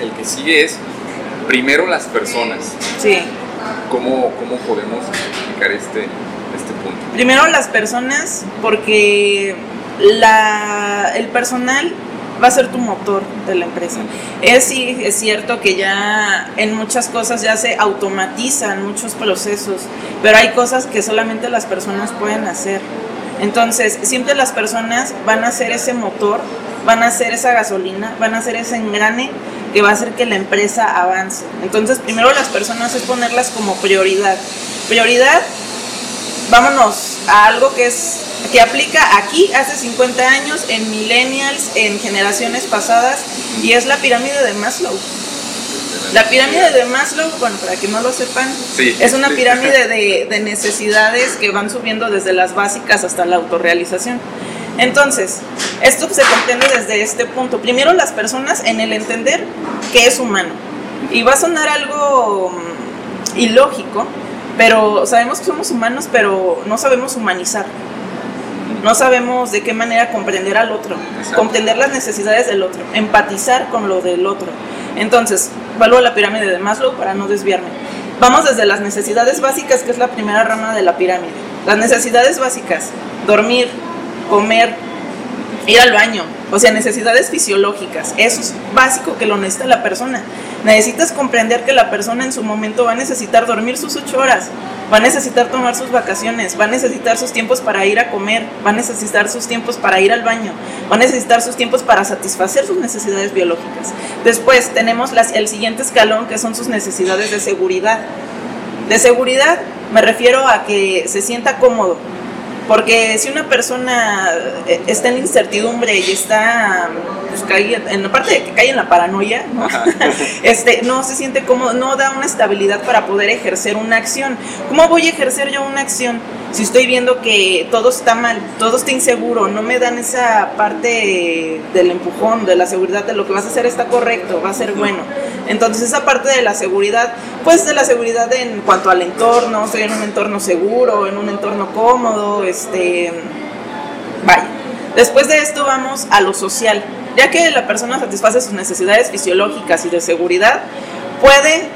El que sigue es primero las personas. Sí. ¿Cómo, cómo podemos explicar este, este punto? Primero las personas, porque la, el personal va a ser tu motor de la empresa. Es, sí, es cierto que ya en muchas cosas ya se automatizan muchos procesos, pero hay cosas que solamente las personas pueden hacer. Entonces, siempre las personas van a ser ese motor, van a ser esa gasolina, van a ser ese engrane que va a hacer que la empresa avance. Entonces, primero las personas es ponerlas como prioridad. Prioridad, vámonos a algo que es que aplica aquí hace 50 años en millennials, en generaciones pasadas y es la pirámide de Maslow. La pirámide de Maslow, bueno, para que no lo sepan, es una pirámide de, de, necesidades que van subiendo desde las básicas hasta la autorrealización. Entonces, esto se comprende desde este punto. Primero las personas en el entender que es humano. Y va a sonar algo mm, ilógico, pero sabemos que somos humanos, pero no sabemos humanizar. No sabemos de qué manera comprender al otro, comprender las necesidades del otro, empatizar con lo del otro. Entonces, vuelvo a la pirámide de Maslow para no desviarme. Vamos desde las necesidades básicas, que es la primera rama de la pirámide. Las necesidades básicas, dormir, comer, ir al baño, o sea, necesidades fisiológicas. Eso es básico que lo necesita la persona. Necesitas comprender que la persona en su momento va a necesitar dormir sus ocho horas, va a necesitar tomar sus vacaciones, va a necesitar sus tiempos para ir a comer, va a necesitar sus tiempos para ir al baño, va a necesitar sus tiempos para satisfacer sus necesidades biológicas. Después tenemos las, el siguiente escalón que son sus necesidades de seguridad. De seguridad me refiero a que se sienta cómodo, porque si una persona eh, está en incertidumbre y está, pues, cae, en la parte de que cae en la paranoia, ¿no? este, no se siente como, no da una estabilidad para poder ejercer una acción. ¿Cómo voy a ejercer yo una acción si estoy viendo que todo está mal, todo está inseguro, no me dan esa parte del empujón, de la seguridad de lo que vas a hacer está correcto, va a ser bueno? Entonces esa parte de la seguridad, pues de la seguridad en cuanto al entorno, estoy en un entorno seguro, en un entorno cómodo, este, vaya. Después de esto vamos a lo social. Ya que la persona satisface sus necesidades fisiológicas y de seguridad, puede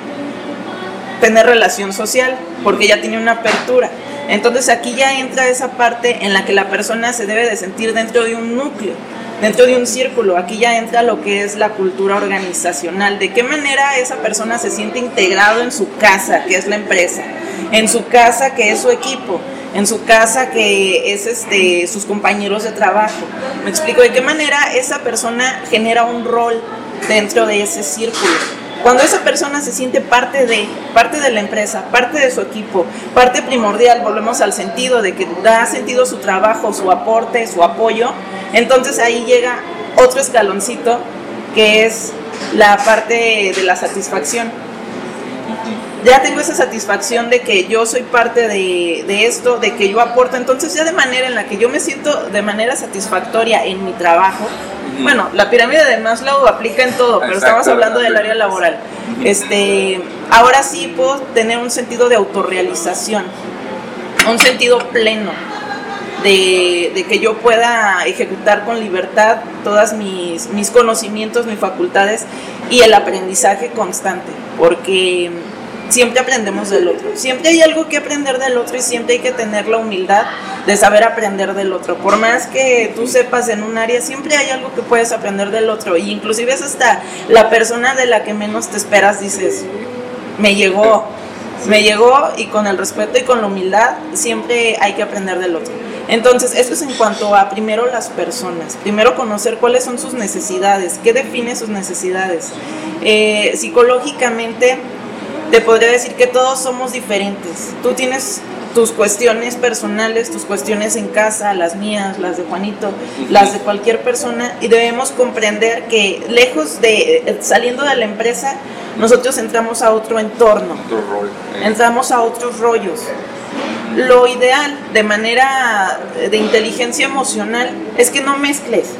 tener relación social, porque ya tiene una apertura. Entonces aquí ya entra esa parte en la que la persona se debe de sentir dentro de un núcleo dentro de un círculo. Aquí ya entra lo que es la cultura organizacional, de qué manera esa persona se siente integrado en su casa, que es la empresa, en su casa, que es su equipo, en su casa, que es este, sus compañeros de trabajo. Me explico de qué manera esa persona genera un rol dentro de ese círculo. Cuando esa persona se siente parte de, parte de la empresa, parte de su equipo, parte primordial, volvemos al sentido de que da sentido su trabajo, su aporte, su apoyo, entonces ahí llega otro escaloncito que es la parte de la satisfacción. Ya tengo esa satisfacción de que yo soy parte de, de, esto, de que yo aporto. Entonces ya de manera en la que yo me siento de manera satisfactoria en mi trabajo, bueno, la pirámide de Maslow aplica en todo, pero estamos hablando del área laboral. Este, ahora sí puedo tener un sentido de autorrealización, un sentido pleno de, que yo pueda ejecutar con libertad todas mis, mis conocimientos, mis facultades y el aprendizaje constante, porque siempre aprendemos del otro. Siempre hay algo que aprender del otro y siempre hay que tener la humildad de saber aprender del otro. Por más que tú sepas en un área, siempre hay algo que puedes aprender del otro. Y inclusive es hasta la persona de la que menos te esperas, dices, me llegó, me llegó y con el respeto y con la humildad siempre hay que aprender del otro. Entonces, eso es en cuanto a primero las personas, primero conocer cuáles son sus necesidades, qué define sus necesidades. Eh, psicológicamente, te podría decir que todos somos diferentes. Tú tienes tus cuestiones personales, tus cuestiones en casa, las mías, las de Juanito, las de cualquier persona, y debemos comprender que lejos de eh, saliendo de la empresa, nosotros entramos a otro entorno, eh. entramos a otros rollos. Lo ideal de manera de inteligencia emocional es que no mezcles,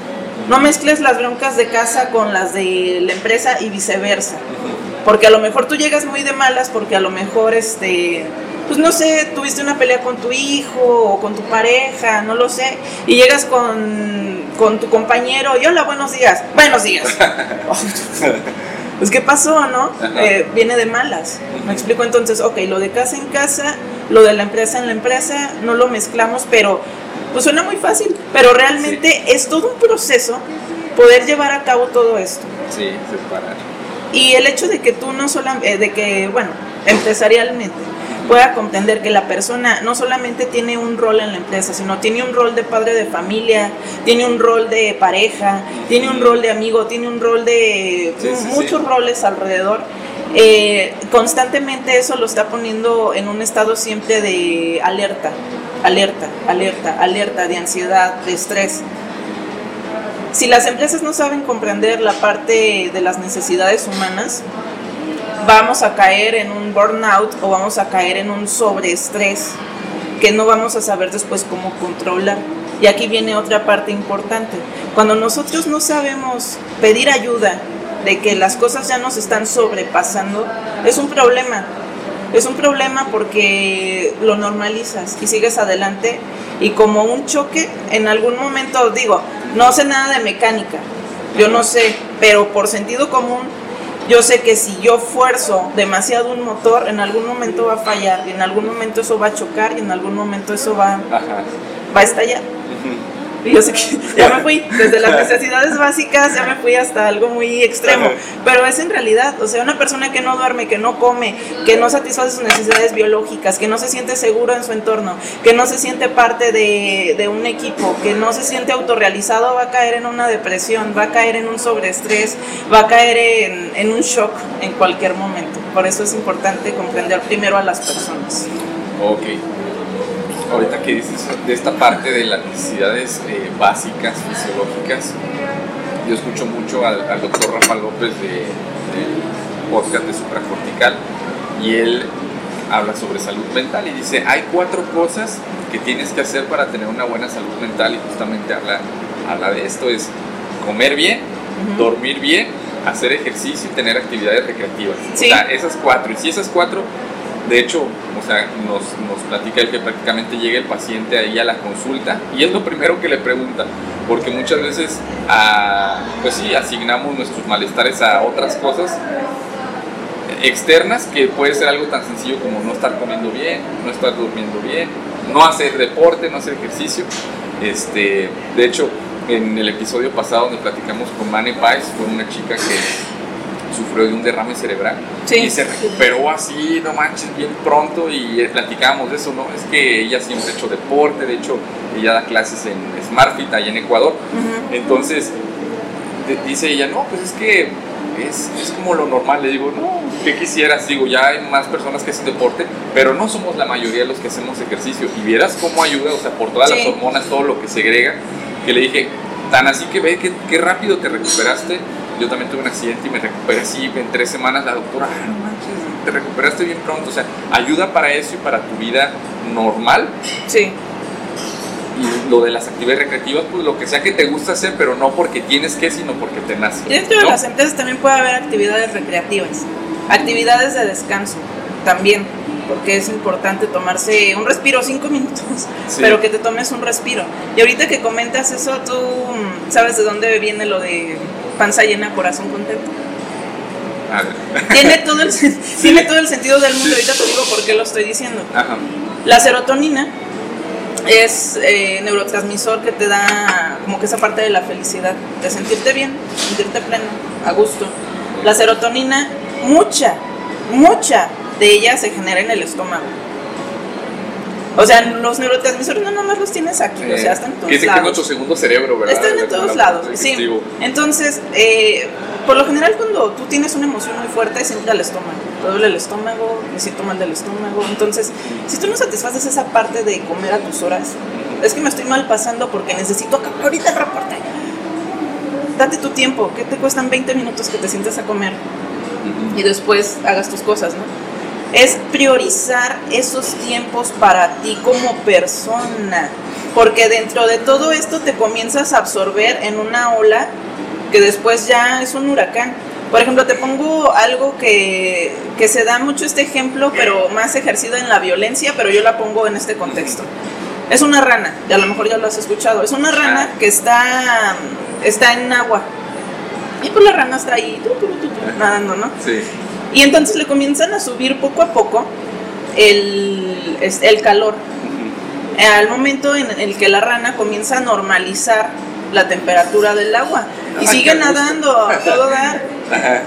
no mezcles las broncas de casa con las de la empresa y viceversa. Porque a lo mejor tú llegas muy de malas porque a lo mejor este pues no sé, tuviste una pelea con tu hijo o con tu pareja, no lo sé, y llegas con, con tu compañero y hola, buenos días, buenos días. pues ¿qué pasó, no? Eh, viene de malas. Me explico entonces, ok, lo de casa en casa, lo de la empresa en la empresa, no lo mezclamos, pero pues suena muy fácil, pero realmente es todo un proceso poder llevar a cabo todo esto. Sí, separar. Y el hecho de que tú no solamente, de que, bueno, empresarialmente pueda comprender que la persona no solamente tiene un rol en la empresa, sino tiene un rol de padre de familia, tiene un rol de pareja, tiene un rol de amigo, tiene un rol de Sí, sí, muchos sí. roles alrededor. eh, constantemente eso lo está poniendo en un estado siempre de alerta, alerta, alerta, alerta, de ansiedad, de estrés. Si las empresas no saben comprender la parte de las necesidades humanas, vamos a caer en un burnout o vamos a caer en un sobreestrés que no vamos a saber después cómo controlar. Y aquí viene otra parte importante. Cuando nosotros no sabemos pedir ayuda de que las cosas ya nos están sobrepasando, es un problema. Es un problema porque lo normalizas y sigues adelante y como un choque, en algún momento digo, no sé nada de mecánica, yo no sé, pero por sentido común, yo sé que si yo fuerzo demasiado un motor, en algún momento va a fallar, y en algún momento eso va a chocar, y en algún momento eso va, Ajá. va a estallar. Y yo sé que ya me fui, desde las necesidades básicas ya me fui hasta algo muy extremo, pero es en realidad, o sea, una persona que no duerme, que no come, que no satisface sus necesidades biológicas, que no se siente seguro en su entorno, que no se siente parte de, de un equipo, que no se siente autorrealizado, va a caer en una depresión, va a caer en un sobreestrés, va a caer en, en un shock en cualquier momento. Por eso es importante comprender primero a las personas. Ok. Ahorita que dices de esta parte de las necesidades eh, básicas, fisiológicas, yo escucho mucho al, al doctor Rafa López de, del podcast de Supracortical y él habla sobre salud mental y dice, hay cuatro cosas que tienes que hacer para tener una buena salud mental y justamente habla, habla de esto, es comer bien, dormir bien, hacer ejercicio y tener actividades recreativas. Sí. O sea, esas cuatro. Y si esas cuatro, de hecho, o sea, nos, nos platica el que prácticamente llega el paciente ahí a la consulta y es lo primero que le pregunta, porque muchas veces, ah, pues sí, asignamos nuestros malestares a otras cosas externas que puede ser algo tan sencillo como no estar comiendo bien, no estar durmiendo bien, no hacer deporte, no hacer ejercicio. Este, de hecho, en el episodio pasado donde platicamos con Mane Pais, fue una chica que sufrió de un derrame cerebral Sí. y se recuperó así, no manches, bien pronto y eh, platicábamos de eso, ¿no? Es que ella siempre ha hecho deporte, de hecho, ella da clases en SmartFit allá en Ecuador. Ujú. Entonces, de- dice ella, no, pues es que es, es como lo normal. Le digo, no, ¿qué quisieras? Digo, ya hay más personas que hacen deporte, pero no somos la mayoría de los que hacemos ejercicio. Y vieras cómo ayuda, o sea, por todas las Sí. hormonas, todo lo que segrega, que le dije, tan así que ve qué rápido te recuperaste. Yo también tuve un accidente y me recuperé así en tres semanas. La doctora, ah, no manches, te recuperaste bien pronto. O sea, ayuda para eso y para tu vida normal Sí. y lo de las actividades recreativas, pues lo que sea que te gusta hacer, pero no porque tienes que, sino porque te nace. Dentro de las empresas también puede haber actividades recreativas, actividades de descanso también, porque es importante tomarse un respiro, cinco minutos, Sí. pero que te tomes un respiro. Y ahorita que comentas eso, ¿tú sabes de dónde viene lo de panza llena, corazón contento? A ver. Tiene todo el, tiene todo el sentido del mundo, ahorita te digo por qué lo estoy diciendo. Ajá. La serotonina es eh, neurotransmisor que te da como que esa parte de la felicidad, de sentirte bien, sentirte pleno, a gusto. La serotonina, mucha, mucha de ella se genera en el estómago. O sea, los neurotransmisores no nomás los tienes aquí, o sea, están en todos lados. nuestro segundo cerebro, ¿verdad? Están en todos la lados, sí. Entonces, eh, por lo general cuando tú tienes una emoción muy fuerte, siempre al estómago. Te duele el estómago, me siento mal del estómago. Entonces, si tú no satisfaces esa parte de comer a tus horas, es que me estoy mal pasando porque necesito acabar ahorita el reporte. Date tu tiempo, que te cuestan 20 minutos que te sientes a comer y después hagas tus cosas, ¿no? Es priorizar esos tiempos para ti como persona, porque dentro de todo esto te comienzas a absorber en una ola que después ya es un huracán. Por ejemplo, te pongo algo que, que se da mucho este ejemplo, pero más ejercido en la violencia, pero yo la pongo en este contexto. Es una rana, y a lo mejor ya lo has escuchado. Es una rana que está, está en agua. Y pues la rana está ahí, tu, tu, tu, tu, nadando, ¿no? Sí. Y entonces le comienzan a subir poco a poco el, el calor. Al momento en el que la rana comienza a normalizar la temperatura del agua. Y sigue nadando a todo dar. Ajá.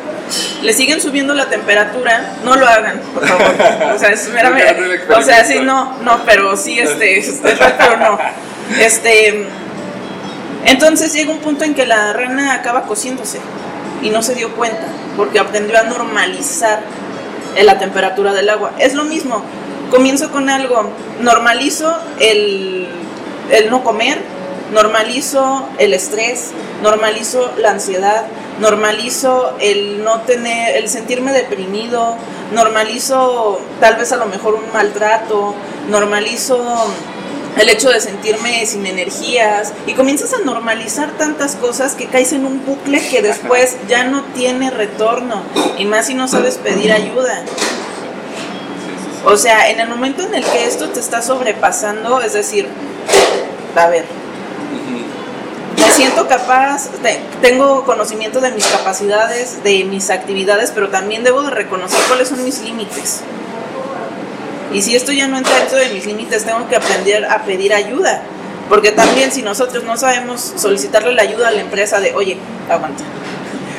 Le siguen subiendo la temperatura, no lo hagan, por favor. O sea, es meramente- O sea, sí, no, no, pero sí, este, pero no. Este, entonces llega un punto en que la rana acaba cociéndose y no se dio cuenta, porque aprendió a normalizar la temperatura del agua. Es lo mismo, comienzo con algo, normalizo el, el no comer, normalizo el estrés, normalizo la ansiedad, normalizo el no tener, el sentirme deprimido, normalizo tal vez a lo mejor un maltrato, normalizo el hecho de sentirme sin energías y comienzas a normalizar tantas cosas que caes en un bucle que después ya no tiene retorno y más si no sabes pedir ayuda. O sea, en el momento en el que esto te está sobrepasando, es decir, a ver, me siento capaz, te- tengo conocimiento de mis capacidades, de mis actividades, pero también debo de reconocer cuáles son mis límites. Y si esto ya no entra dentro de mis límites, tengo que aprender a pedir ayuda. Porque también si nosotros no sabemos solicitarle la ayuda a la empresa de, oye, aguanta.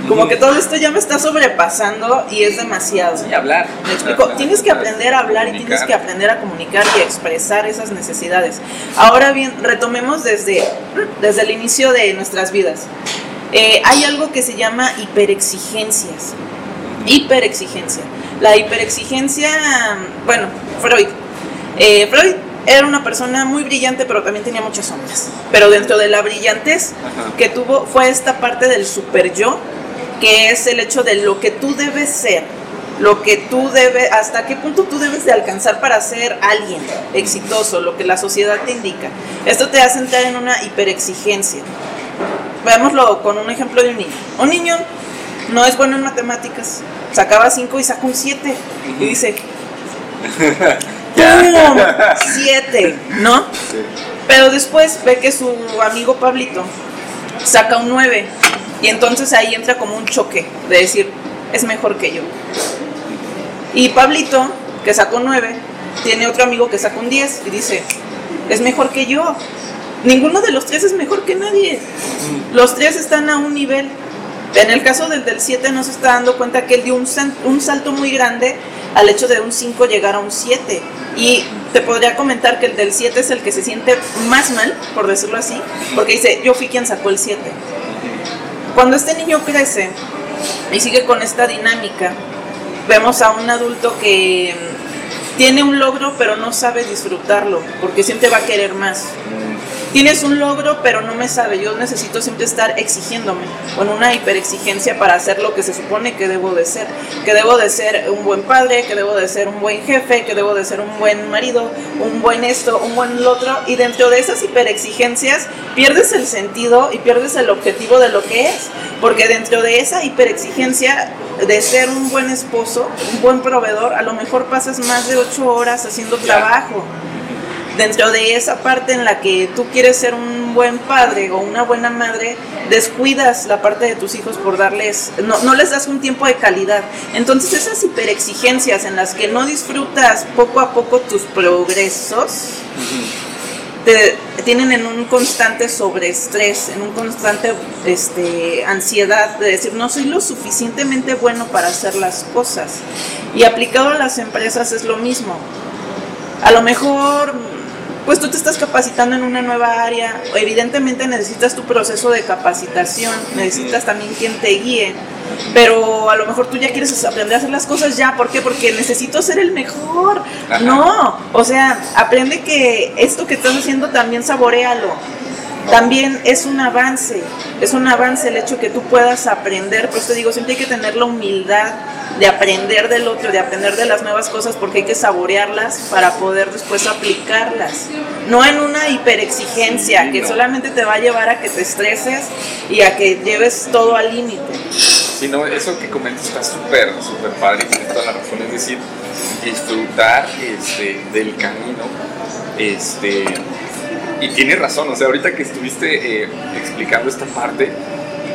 Como que todo esto ya me está sobrepasando y es demasiado. Sí, hablar. Me explico, tienes que aprender a hablar y tienes que aprender a comunicar y a expresar esas necesidades. Ahora bien, retomemos desde, desde el inicio de nuestras vidas. Eh, hay algo que se llama hiperexigencias. Hiperexigencia. La hiperexigencia, bueno, Freud. Eh, Freud era una persona muy brillante, pero también tenía muchas sombras. Pero dentro de la brillantez Ajá. que tuvo fue esta parte del super yo, que es el hecho de lo que tú debes ser, lo que tú debes, hasta qué punto tú debes de alcanzar para ser alguien exitoso, lo que la sociedad te indica. Esto te hace entrar en una hiperexigencia. Veámoslo con un ejemplo de un niño. Un niño no es bueno en matemáticas, sacaba 5 y saca un 7 y dice, ¡pum! 7, ¿no? Sí. Pero después ve que su amigo Pablito saca un 9 y entonces ahí entra como un choque de decir, es mejor que yo. Y Pablito, que sacó 9, tiene otro amigo que saca un 10 y dice, es mejor que yo. Ninguno de los tres es mejor que nadie. Los tres están a un nivel. En el caso del del 7 no se está dando cuenta que él dio un, un salto muy grande al hecho de un 5 llegar a un 7. Y te podría comentar que el del 7 es el que se siente más mal, por decirlo así, porque dice, yo fui quien sacó el 7. Cuando este niño crece y sigue con esta dinámica, vemos a un adulto que mm, tiene un logro pero no sabe disfrutarlo, porque siempre va a querer más. Tienes un logro, pero no me sabe. Yo necesito siempre estar exigiéndome, con una hiperexigencia para hacer lo que se supone que debo de ser. Que debo de ser un buen padre, que debo de ser un buen jefe, que debo de ser un buen marido, un buen esto, un buen lo otro. Y dentro de esas hiperexigencias pierdes el sentido y pierdes el objetivo de lo que es. Porque dentro de esa hiperexigencia de ser un buen esposo, un buen proveedor, a lo mejor pasas más de ocho horas haciendo trabajo dentro de esa parte en la que tú quieres ser un buen padre o una buena madre, descuidas la parte de tus hijos por darles, no, no les das un tiempo de calidad. Entonces esas hiperexigencias en las que no disfrutas poco a poco tus progresos, te tienen en un constante sobreestrés, en un constante este, ansiedad de decir no soy lo suficientemente bueno para hacer las cosas. Y aplicado a las empresas es lo mismo. A lo mejor, pues tú te estás capacitando en una nueva área, evidentemente necesitas tu proceso de capacitación, necesitas también quien te guíe, pero a lo mejor tú ya quieres aprender a hacer las cosas ya, ¿por qué? Porque necesito ser el mejor. Ajá. No, o sea, aprende que esto que estás haciendo también saborealo. También es un avance, es un avance el hecho que tú puedas aprender, pues te digo, siempre hay que tener la humildad de aprender del otro, de aprender de las nuevas cosas porque hay que saborearlas para poder después aplicarlas. No en una hiperexigencia Sí, que no. solamente te va a llevar a que te estreses y a que lleves todo al límite. Sí, no, eso que comentas está súper, súper padre tienes toda la razón. Es decir, disfrutar este, del camino. Este, y tienes razón, o sea, ahorita que estuviste eh, explicando esta parte,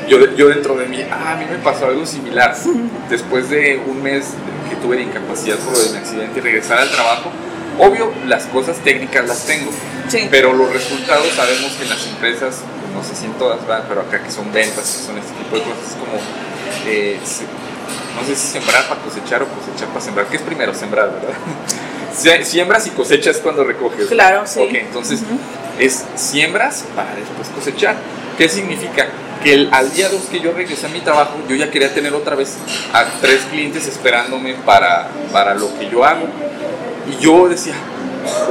yo, yo dentro de mí, ah, a mí me pasó algo similar. Después de un mes que tuve de incapacidad por lo de mi accidente y regresar al trabajo, obvio, las cosas técnicas las tengo, pero los resultados sabemos que en las empresas, no sé si en todas, van, pero acá que son ventas, que son este tipo de cosas, es como, eh, no sé si sembrar para cosechar o cosechar para sembrar. ¿Qué es primero? Sembrar, ¿verdad? Siembras y cosechas cuando recoges. Claro, sí. Ok, entonces es siembras para después cosechar. ¿Qué significa? Que el, al día 2 que yo regresé a mi trabajo, yo ya quería tener otra vez a tres clientes esperándome para, para lo que yo hago. Y yo decía,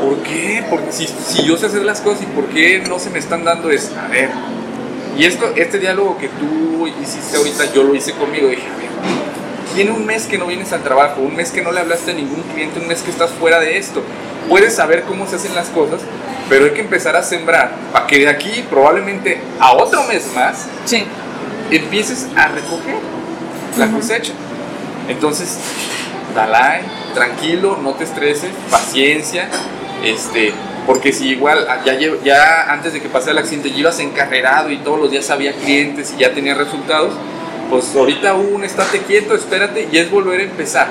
¿por qué? Porque si, si yo sé hacer las cosas y por qué no se me están dando es, a ver. Y esto, este diálogo que tú hiciste ahorita, yo lo hice conmigo. Dije, a ver, tiene un mes que no vienes al trabajo, un mes que no le hablaste a ningún cliente, un mes que estás fuera de esto. Puedes saber cómo se hacen las cosas, pero hay que empezar a sembrar para que de aquí probablemente a otro mes más empieces a recoger la cosecha. Entonces, Dalai, tranquilo, no te estreses, paciencia, este, porque si igual ya, ya antes de que pase el accidente ya ibas encarrerado y todos los días había clientes y ya tenía resultados, pues ahorita un estate quieto, espérate y es volver a empezar.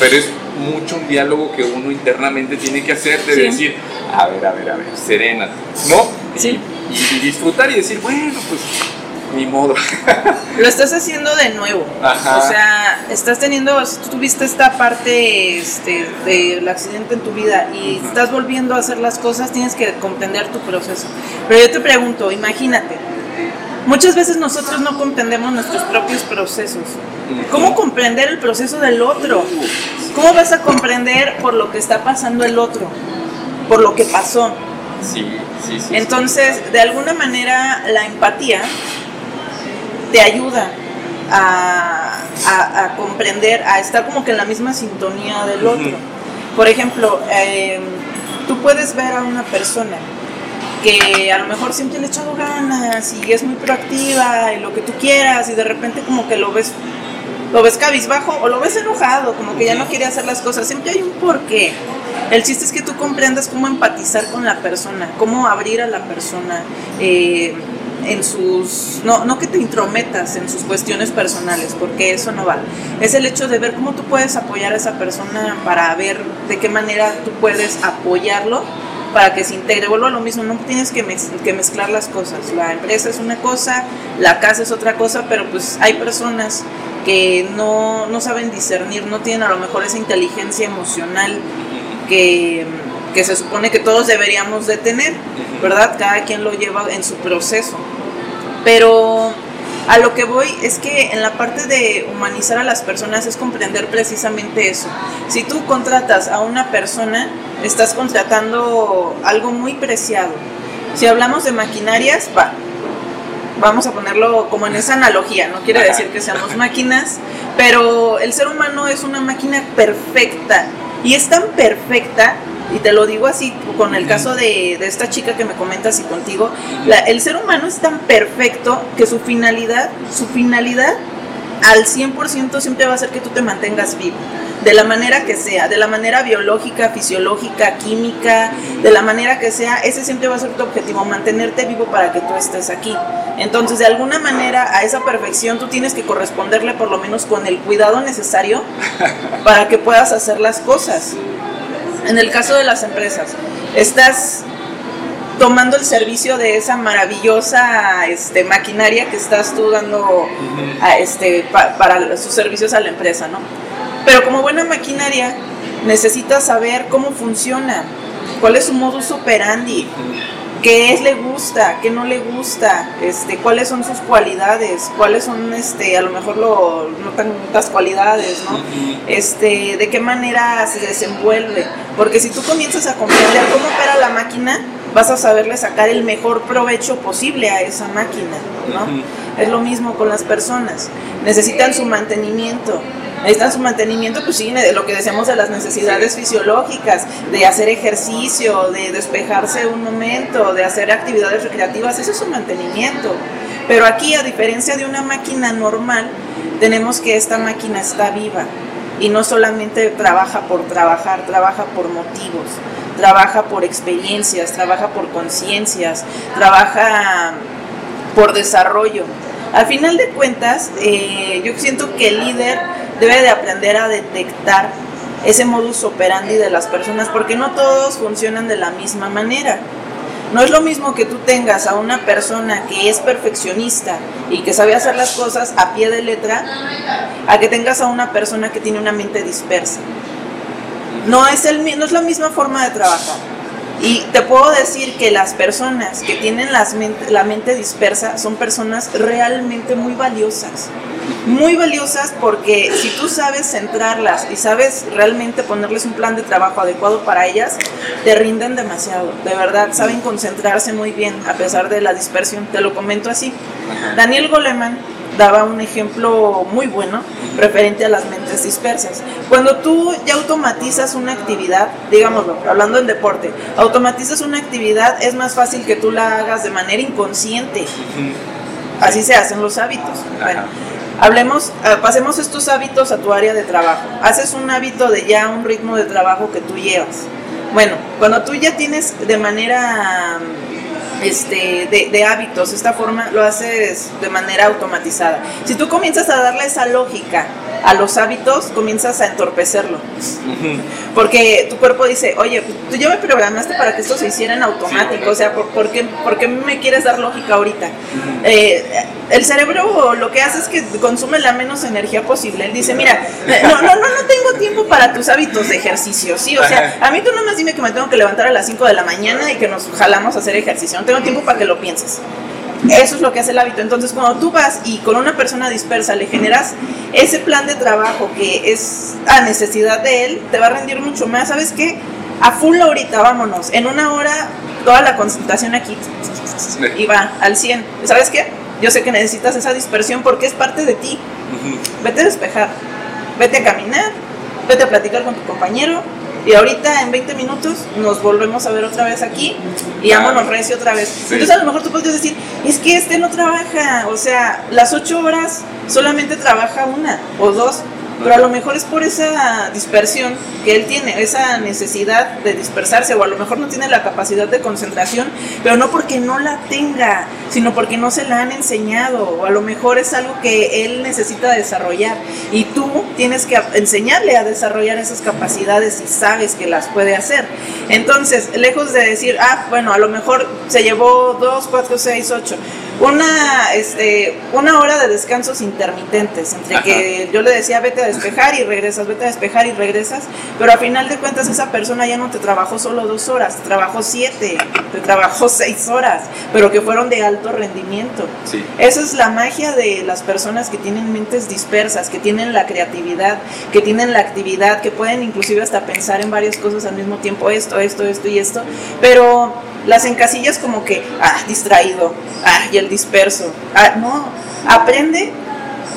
Pero es mucho un diálogo que uno internamente tiene que hacer de decir, a ver, a ver, a ver, serénate, ¿no? Sí. Y, disfrutar y decir, bueno, pues ni modo. Lo estás haciendo de nuevo. O sea, estás teniendo, si tú tuviste esta parte este, del accidente en tu vida y estás volviendo a hacer las cosas, tienes que comprender tu proceso. Pero yo te pregunto, imagínate, Muchas veces nosotros no comprendemos nuestros propios procesos. ¿Cómo comprender el proceso del otro? ¿Cómo vas a comprender por lo que está pasando el otro? Por lo que pasó. Sí, sí, sí. Entonces, de alguna manera, la empatía te ayuda a, comprender, a estar como que en la misma sintonía del otro. Por ejemplo, eh, tú puedes ver a una persona que a lo mejor siempre le ha echado ganas y es muy proactiva y lo que tú quieras y de repente como que lo ves lo ves cabizbajo o lo ves enojado, como que ya no quiere hacer las cosas, siempre hay un porqué. El chiste es que tú comprendas cómo empatizar con la persona, cómo abrir a la persona eh, en sus, no, no que te intrometas en sus cuestiones personales, porque eso no va. Es el hecho de ver cómo tú puedes apoyar a esa persona para ver de qué manera tú puedes apoyarlo para que se integre. Vuelvo a lo mismo, no tienes que, mezclar las cosas. La empresa es una cosa, la casa es otra cosa, pero pues hay personas que no, saben discernir, no tienen a lo mejor esa inteligencia emocional que, que se supone que todos deberíamos de tener, ¿verdad? Cada quien lo lleva en su proceso. Pero a lo que voy es que en la parte de humanizar a las personas es comprender precisamente eso. Si tú contratas a una persona, estás contratando algo muy preciado. Si hablamos de maquinarias, va, vamos a ponerlo como en esa analogía, no quiere decir que seamos máquinas, pero el ser humano es una máquina perfecta y es tan perfecta y te lo digo así, con el caso de, esta chica que me comentas y contigo, el ser humano es tan perfecto que su finalidad, su finalidad al 100% siempre va a ser que tú te mantengas vivo, de la manera que sea, de la manera biológica, fisiológica, química, de la manera que sea, ese siempre va a ser tu objetivo, mantenerte vivo para que tú estés aquí. Entonces, de alguna manera, a esa perfección tú tienes que corresponderle por lo menos con el cuidado necesario para que puedas hacer las cosas. En el caso de las empresas, estás tomando el servicio de esa maravillosa este, maquinaria que estás tú dando a, este, para sus servicios a la empresa, ¿no? Pero como buena maquinaria, necesitas saber cómo funciona, cuál es su modus operandi, qué es le gusta, qué no le gusta, este, cuáles son sus cualidades, cuáles son este, a lo mejor lo, no tantas cualidades, ¿no? Este, de qué manera se desenvuelve. Porque si tú comienzas a comprender cómo opera la máquina, vas a saberle sacar el mejor provecho posible a esa máquina, ¿no? Es lo mismo con las personas. Necesitan su mantenimiento necesitan su mantenimiento, pues sí, de lo que decíamos de las necesidades fisiológicas, de hacer ejercicio, de despejarse un momento, de hacer actividades recreativas, eso es su mantenimiento. Pero aquí, a diferencia de una máquina normal, tenemos que esta máquina está viva y no solamente trabaja por trabajar, trabaja por motivos, trabaja por experiencias, trabaja por conciencias, trabaja por desarrollo. Al final de cuentas, eh, yo siento que el líder debe de aprender a detectar ese modus operandi de las personas, porque no todos funcionan de la misma manera. No es lo mismo que tú tengas a una persona que es perfeccionista y que sabe hacer las cosas a pie de letra, a que tengas a una persona que tiene una mente dispersa. No es, el, no es la misma forma de trabajar. Y te puedo decir que las personas que tienen las la mente dispersa son personas realmente muy valiosas. Muy valiosas porque si tú sabes centrarlas y sabes realmente ponerles un plan de trabajo adecuado para ellas, te rinden demasiado. De verdad, saben concentrarse muy bien a pesar de la dispersión. Te lo comento así. Daniel Goleman daba un ejemplo muy bueno referente a las mentes dispersas. Cuando tú ya automatizas una actividad, digámoslo, hablando en deporte, automatizas una actividad, es más fácil que tú la hagas de manera inconsciente. Así se hacen los hábitos. Bueno, hablemos, ah, pasemos estos hábitos a tu área de trabajo. Haces un hábito de ya un ritmo de trabajo que tú llevas. Bueno, cuando tú ya tienes de manera este, de, de, hábitos, esta forma lo haces de manera automatizada. Si tú comienzas a darle esa lógica a los hábitos, comienzas a entorpecerlo. Porque tu cuerpo dice, oye, tú ya me programaste para que esto se hiciera en automático, o sea, ¿por, qué, me quieres dar lógica ahorita? Eh, el cerebro lo que hace es que consume la menos energía posible. Él dice, mira, no, no, no, no tengo tiempo para tus hábitos de ejercicio, sí, o sea, a mí tú nomás dime que me tengo que levantar a las 5 de la mañana y que nos jalamos a hacer ejercicio, no tengo tiempo para que lo pienses. Eso es lo que hace el hábito. Entonces, cuando tú vas y con una persona dispersa le generas ese plan de trabajo que es a necesidad de él, te va a rendir mucho más. ¿Sabes qué? A full ahorita, vámonos. En una hora, toda la concentración aquí y va al 100. ¿Sabes qué? Yo sé que necesitas esa dispersión porque es parte de ti. Vete a despejar, vete a caminar, vete a platicar con tu compañero, y ahorita en 20 minutos nos volvemos a ver otra vez aquí y vámonos recio otra vez. Entonces a lo mejor tú puedes decir, es que este no trabaja, o sea, las 8 horas solamente trabaja una o dos pero a lo mejor es por esa dispersión que él tiene, esa necesidad de dispersarse, o a lo mejor no tiene la capacidad de concentración, pero no porque no la tenga, sino porque no se la han enseñado, o a lo mejor es algo que él necesita desarrollar, y tú tienes que enseñarle a desarrollar esas capacidades y sabes que las puede hacer. Entonces, lejos de decir, ah, bueno, a lo mejor se llevó dos, cuatro, seis, ocho, una, este, una hora de descansos intermitentes, entre que yo le decía vete a despejar y regresas, vete a despejar y regresas, pero a final de cuentas esa persona ya no te trabajó solo dos horas, te trabajó siete, te trabajó seis horas, pero que fueron de alto rendimiento. Esa es la magia de las personas que tienen mentes dispersas, que tienen la creatividad, que tienen la actividad, que pueden inclusive hasta pensar en varias cosas al mismo tiempo, esto, esto, esto y esto, pero las encasillas como que, ah, distraído, ah, y el disperso. Ah, no, aprende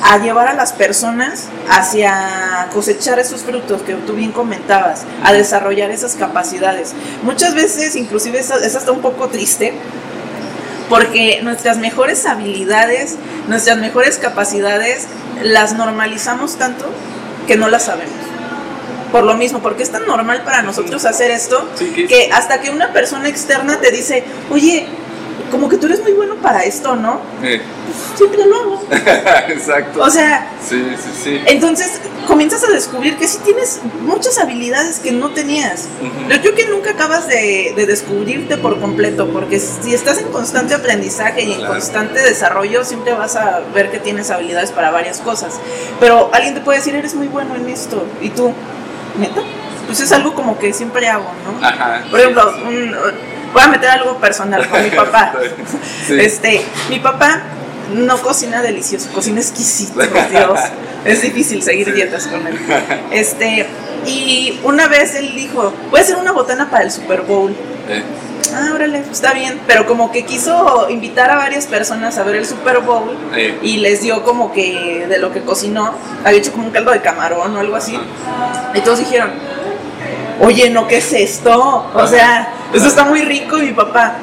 a llevar a las personas hacia cosechar esos frutos que tú bien comentabas, a desarrollar esas capacidades. Muchas veces, inclusive es, hasta un poco triste, porque nuestras mejores habilidades, nuestras mejores capacidades, las normalizamos tanto que no las sabemos por lo mismo, porque es tan normal para nosotros hacer esto, que hasta que una persona externa te dice, oye, como que tú eres muy bueno para esto, ¿no? Pues, siempre lo hago. Exacto. O sea, sí, sí, sí. entonces comienzas a descubrir que sí tienes muchas habilidades que no tenías. Yo creo que nunca acabas de, descubrirte por completo, porque si estás en constante aprendizaje y en constante desarrollo, siempre vas a ver que tienes habilidades para varias cosas. Pero alguien te puede decir, eres muy bueno en esto, y tú, neta. Pues es algo como que siempre hago, ¿no? Ajá, Por ejemplo, voy a meter algo personal con mi papá. Este, mi papá no cocina delicioso, cocina exquisito, Dios. Es difícil seguir dietas con él. Este, y una vez él dijo, voy a hacer una botana para el Super Bowl. Eh. Ah, órale, está bien. Pero como que quiso invitar a varias personas a ver el Super Bowl eh. y les dio como que de lo que cocinó, había hecho como un caldo de camarón o algo así. Y todos dijeron, oye, no, ¿qué es esto? O sea, eso está muy rico y mi papá,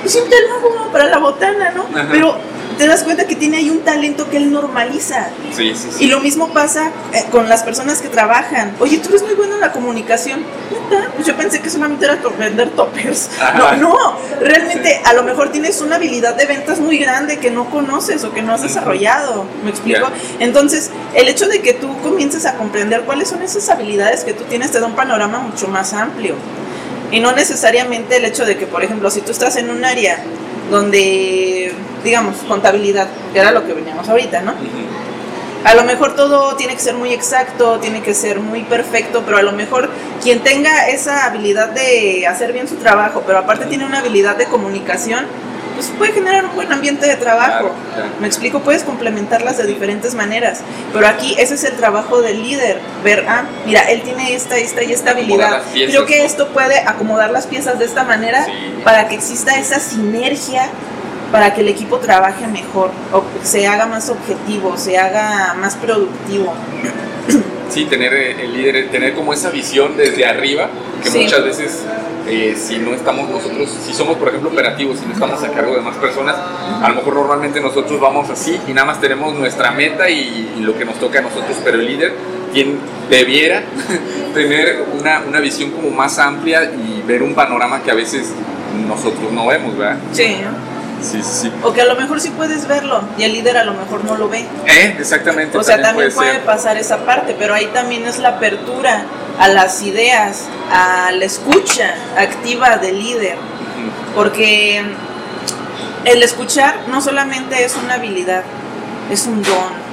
pues siempre lo hago para la botana, ¿no? Pero te das cuenta que tiene ahí un talento que él normaliza. Sí, sí, sí. Y lo mismo pasa eh, con las personas que trabajan. Oye, tú eres muy bueno en la comunicación. ¿Neta? Pues yo pensé que solamente era vender toppers. Ajá. No, no. Realmente a lo mejor tienes una habilidad de ventas muy grande que no conoces o que no has desarrollado. ¿Me explico? Entonces, el hecho de que tú comiences a comprender cuáles son esas habilidades que tú tienes te da un panorama mucho más amplio. Y no necesariamente el hecho de que, por ejemplo, si tú estás en un área donde, digamos, contabilidad, que era lo que veníamos ahorita, ¿no? A lo mejor todo tiene que ser muy exacto, tiene que ser muy perfecto, pero a lo mejor quien tenga esa habilidad de hacer bien su trabajo, pero aparte tiene una habilidad de comunicación, pues puede generar un buen ambiente de trabajo. Claro, claro. Me explico, puedes complementarlas de diferentes maneras, pero aquí ese es el trabajo del líder, ver, ah, mira, él tiene esta, esta y esta habilidad. Creo que esto puede acomodar las piezas de esta manera Sí. para que exista esa sinergia para que el equipo trabaje mejor, o se haga más objetivo, se haga más productivo. Sí, tener eh, el líder, tener como esa visión desde arriba, que Sí. muchas veces eh, si no estamos nosotros, si somos por ejemplo operativos, si no estamos a cargo de más personas, a lo mejor normalmente nosotros vamos así y nada más tenemos nuestra meta y, y lo que nos toca a nosotros, pero el líder quien debiera tener una, una visión como más amplia y ver un panorama que a veces nosotros no vemos, ¿verdad? Sí. Sí, sí, sí. O que a lo mejor sí puedes verlo y el líder a lo mejor no lo ve. Eh, exactamente. O sea, también puede pasar esa parte, pero ahí también es la apertura a las ideas, a la escucha activa del líder. Porque el escuchar no solamente es una habilidad, es un don.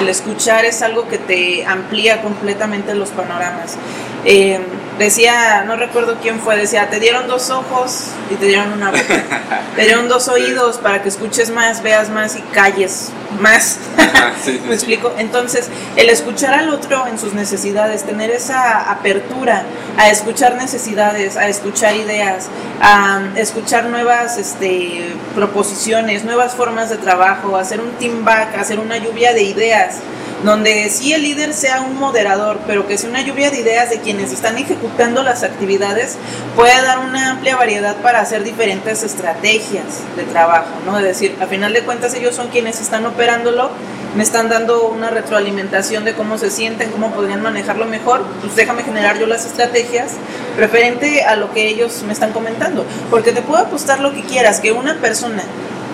El escuchar es algo que te amplía completamente los panoramas. Eh, decía, no recuerdo quién fue, decía, te dieron dos ojos y te dieron una boca. te dieron dos oídos para que escuches más, veas más y calles más. Ajá, sí, sí, ¿Me sí. explico? Entonces, el escuchar al otro en sus necesidades, tener esa apertura a escuchar necesidades, a escuchar ideas, a escuchar nuevas este, proposiciones, nuevas formas de trabajo, hacer un team back, hacer una lluvia de ideas, donde sí el líder sea un moderador, pero que sea una lluvia de ideas de quienes están ejecutando las actividades, puede dar una amplia variedad para hacer diferentes estrategias de trabajo, ¿no? Es decir, a final de cuentas ellos son quienes están operándolo, me están dando una retroalimentación de cómo se sienten, cómo podrían manejarlo mejor, pues déjame generar yo las estrategias referente a lo que ellos me están comentando, porque te puedo apostar lo que quieras, que una persona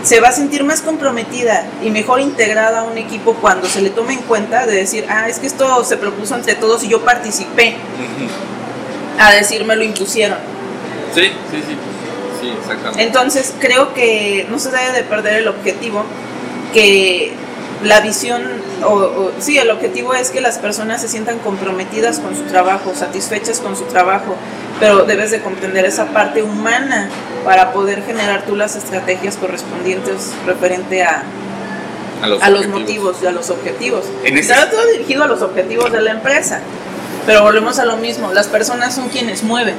se va a sentir más comprometida y mejor integrada a un equipo cuando se le tome en cuenta de decir, ah, es que esto se propuso entre todos y yo participé, a decir, me lo impusieron. Sí, sí, sí. Sí, exactamente. Entonces creo que no se debe de perder el objetivo, que la visión, o, o- sí, el objetivo es que las personas se sientan comprometidas con su trabajo, satisfechas con su trabajo, pero debes de comprender esa parte humana para poder generar tú las estrategias correspondientes referente a, a los, a los objetivos. motivos y a los objetivos. En ese- todo dirigido a los objetivos de la empresa, pero volvemos a lo mismo, las personas son quienes mueven.